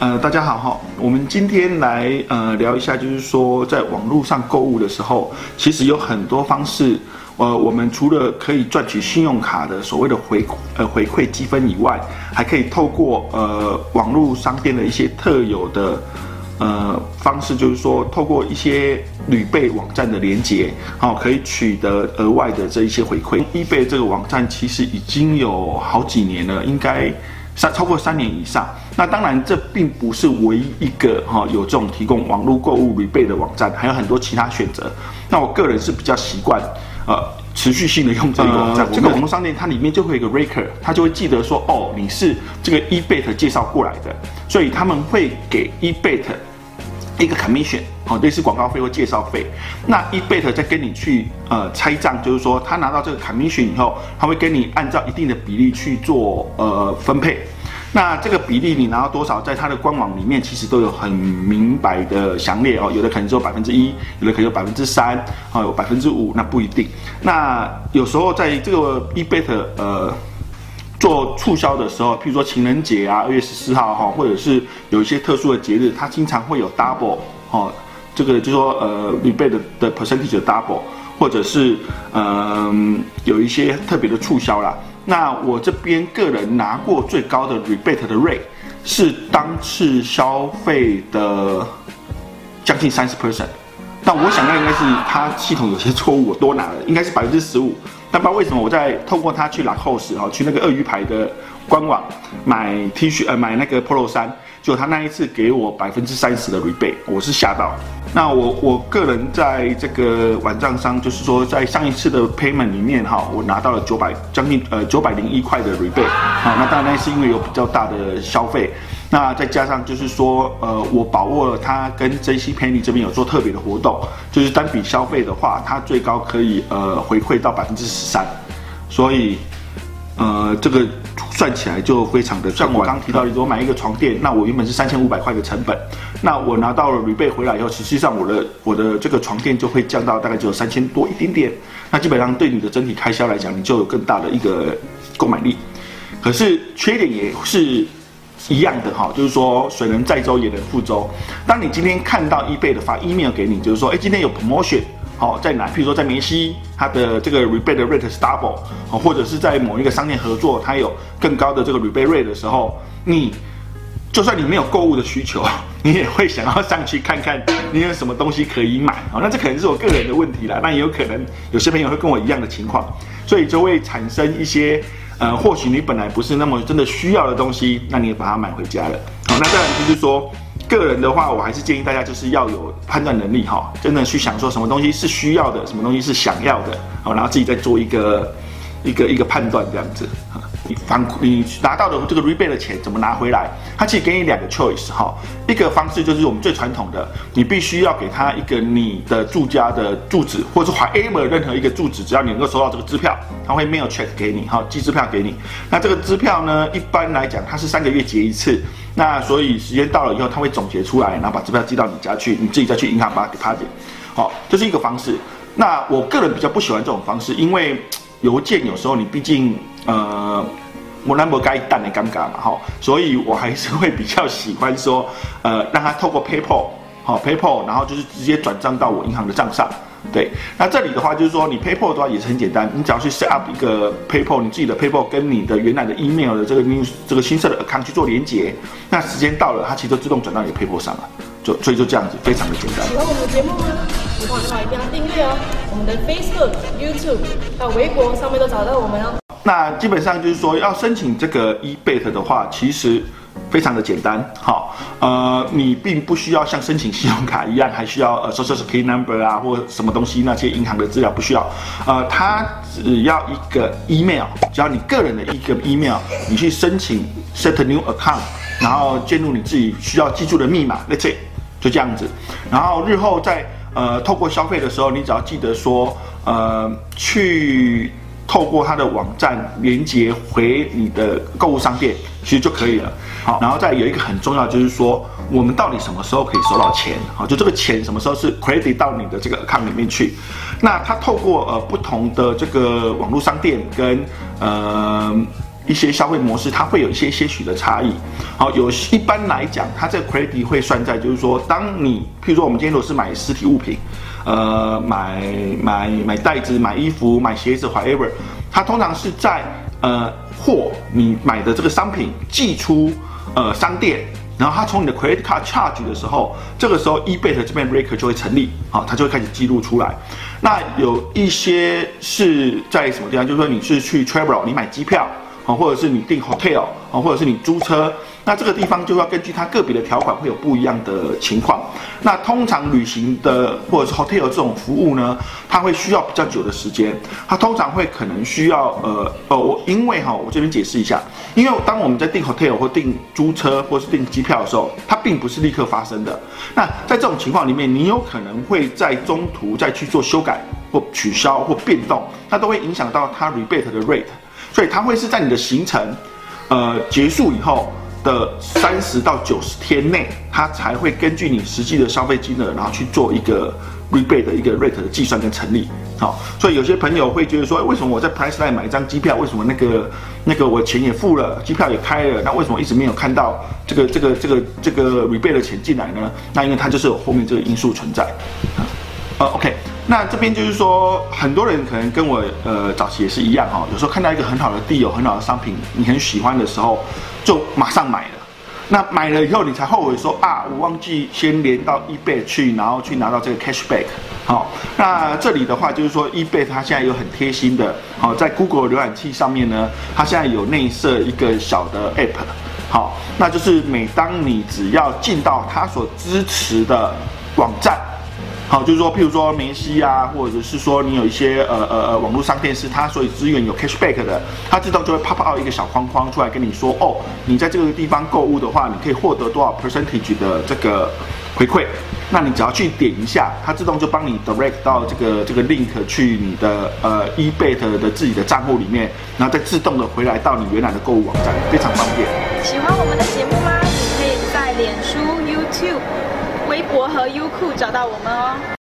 呃，大家好哈，我们今天来呃聊一下，就是说在网络上购物的时候，其实有很多方式。呃，我们除了可以赚取信用卡的所谓的回呃回馈积分以外，还可以透过呃网络商店的一些特有的呃方式，就是说透过一些旅备网站的连接，好，可以取得额外的这一些回馈。eBay 这个网站其实已经有好几年了，应该三超过三年以上。那当然，这并不是唯一一个哈有这种提供网络购物旅备的网站，还有很多其他选择。那我个人是比较习惯。呃，持续性的用这个网站，这个网络商店它里面就会有一个 raker，它就会记得说，哦，你是这个 eBay 介绍过来的，所以他们会给 eBay 一个 commission，哦，类似广告费或介绍费。那 eBay 再跟你去呃拆账，就是说他拿到这个 commission 以后，他会跟你按照一定的比例去做呃分配。那这个比例你拿到多少，在它的官网里面其实都有很明白的详列哦，有的可能只有百分之一，有的可能有百分之三，啊，有百分之五，那不一定。那有时候在这个 eBay 呃做促销的时候，譬如说情人节啊，二月十四号哈，或者是有一些特殊的节日，它经常会有 double 哦，这个就是说呃 rebate 的的 percentage double，或者是嗯、有一些特别的促销啦。那我这边个人拿过最高的 rebate 的 rate 是当次消费的将近三十 percent，但我想那应该是它系统有些错误，我多拿了，应该是百分之十五。但不知道为什么我在透过它去 Lacoste 哈，去那个鳄鱼牌的官网买 T 恤呃买那个 Polo 衫。就他那一次给我百分之三十的 rebate，我是吓到。那我我个人在这个网站上，就是说在上一次的 payment 里面哈，我拿到了九百将近呃九百零一块的 rebate。啊，那当然是因为有比较大的消费，那再加上就是说呃我把握了他跟 JCPenney 这边有做特别的活动，就是单笔消费的话，它最高可以呃回馈到百分之十三，所以呃这个。算起来就非常的，像我刚刚提到，如果我买一个床垫，那我原本是三千五百块的成本，那我拿到了 rebate 回来以后，实际上我的我的这个床垫就会降到大概只有三千多一点点，那基本上对你的整体开销来讲，你就有更大的一个购买力。可是缺点也是一样的哈，就是说水能载舟也能覆舟。当你今天看到 eBay 的发 email 给你，就是说，哎，今天有 promotion。好，在哪？譬如说，在梅西，它的这个 rebate rate 是 double，或者是在某一个商店合作，它有更高的这个 rebate rate 的时候，你就算你没有购物的需求，你也会想要上去看看你有什么东西可以买。好，那这可能是我个人的问题啦，那也有可能有些朋友会跟我一样的情况，所以就会产生一些，呃，或许你本来不是那么真的需要的东西，那你也把它买回家了。好，那再来就是说。个人的话，我还是建议大家就是要有判断能力哈，真的去想说什么东西是需要的，什么东西是想要的，好，然后自己再做一个一个一个判断这样子。你反你拿到的这个 rebate 的钱怎么拿回来？他其实给你两个 choice 哈，一个方式就是我们最传统的，你必须要给他一个你的住家的住址，或者是 whatever 任何一个住址，只要你能够收到这个支票，他会 mail check 给你，哈，寄支票给你。那这个支票呢，一般来讲它是三个月结一次，那所以时间到了以后，他会总结出来，然后把支票寄到你家去，你自己再去银行把它 deposit。好，这是一个方式。那我个人比较不喜欢这种方式，因为邮件有时候你毕竟呃。我那么该淡的尴尬嘛，哈，所以我还是会比较喜欢说，呃，让他透过 PayPal，好 PayPal，然后就是直接转账到我银行的账上，对。那这里的话就是说，你 PayPal 的话也是很简单，你只要去 set up 一个 PayPal，你自己的 PayPal 跟你的原来的 email 的这个 new 这个新设的 account 去做连接，那时间到了，它其实就自动转到你的 PayPal 上了，就所以就这样子，非常的简单。喜欢我们的节目吗？喜欢的话一定要订阅哦，我们的 Facebook、YouTube 到微博上面都找到我们哦。那基本上就是说，要申请这个 eBay 的话，其实非常的简单。好，呃，你并不需要像申请信用卡一样，还需要呃 Social Security Number 啊，或什么东西那些银行的资料不需要。呃，它只要一个 email，只要你个人的一个 email，你去申请 Set a New Account，然后进入你自己需要记住的密码，Let's say，就这样子。然后日后在呃透过消费的时候，你只要记得说，呃，去。透过他的网站连接回你的购物商店，其实就可以了。好，然后再有一个很重要，就是说我们到底什么时候可以收到钱？好，就这个钱什么时候是 credit 到你的这个 account 里面去？那它透过呃不同的这个网络商店跟呃一些消费模式，它会有一些些许的差异。好，有一般来讲，它这个 credit 会算在，就是说，当你譬如说我们今天如果是买实体物品，呃，买买买袋子、买衣服、买鞋子，whatever，它通常是在呃货你买的这个商品寄出呃商店。然后它从你的 credit card charge 的时候，这个时候 eBay 的这边 record 就会成立，好，它就会开始记录出来。那有一些是在什么地方？就是说你是去 travel，你买机票，啊，或者是你订 hotel，啊，或者是你租车。那这个地方就要根据它个别的条款会有不一样的情况。那通常旅行的或者是 hotel 这种服务呢，它会需要比较久的时间。它通常会可能需要呃呃，我因为哈，我这边解释一下，因为当我们在订 hotel 或订租车或是订机票的时候，它并不是立刻发生的。那在这种情况里面，你有可能会在中途再去做修改或取消或变动，那都会影响到它 rebate 的 rate。所以它会是在你的行程呃结束以后。的三十到九十天内，它才会根据你实际的消费金额，然后去做一个 rebate 的一个 rate 的计算跟成立。好，所以有些朋友会觉得说，为什么我在 Priceline 买一张机票，为什么那个那个我钱也付了，机票也开了，那为什么一直没有看到这个这个这个这个 rebate 的钱进来呢？那因为它就是有后面这个因素存在。呃，OK，那这边就是说，很多人可能跟我呃早期也是一样哈，有时候看到一个很好的地，有很好的商品，你很喜欢的时候。就马上买了，那买了以后你才后悔说啊，我忘记先连到 eBay 去，然后去拿到这个 cashback。好，那这里的话就是说 eBay 它现在有很贴心的，好，在 Google 浏览器上面呢，它现在有内设一个小的 app。好，那就是每当你只要进到它所支持的网站。好，就是说，譬如说梅西啊，或者是说你有一些呃呃呃网络商店是它所以资源有 cashback 的，它自动就会 pop 出一个小框框出来跟你说，哦，你在这个地方购物的话，你可以获得多少 percentage 的这个回馈。那你只要去点一下，它自动就帮你 direct 到这个这个 link 去你的呃 eBay 的自己的账户里面，然后再自动的回来到你原来的购物网站，非常方便。喜欢我们的节目吗？你可以在脸书、YouTube。微博和优酷找到我们哦。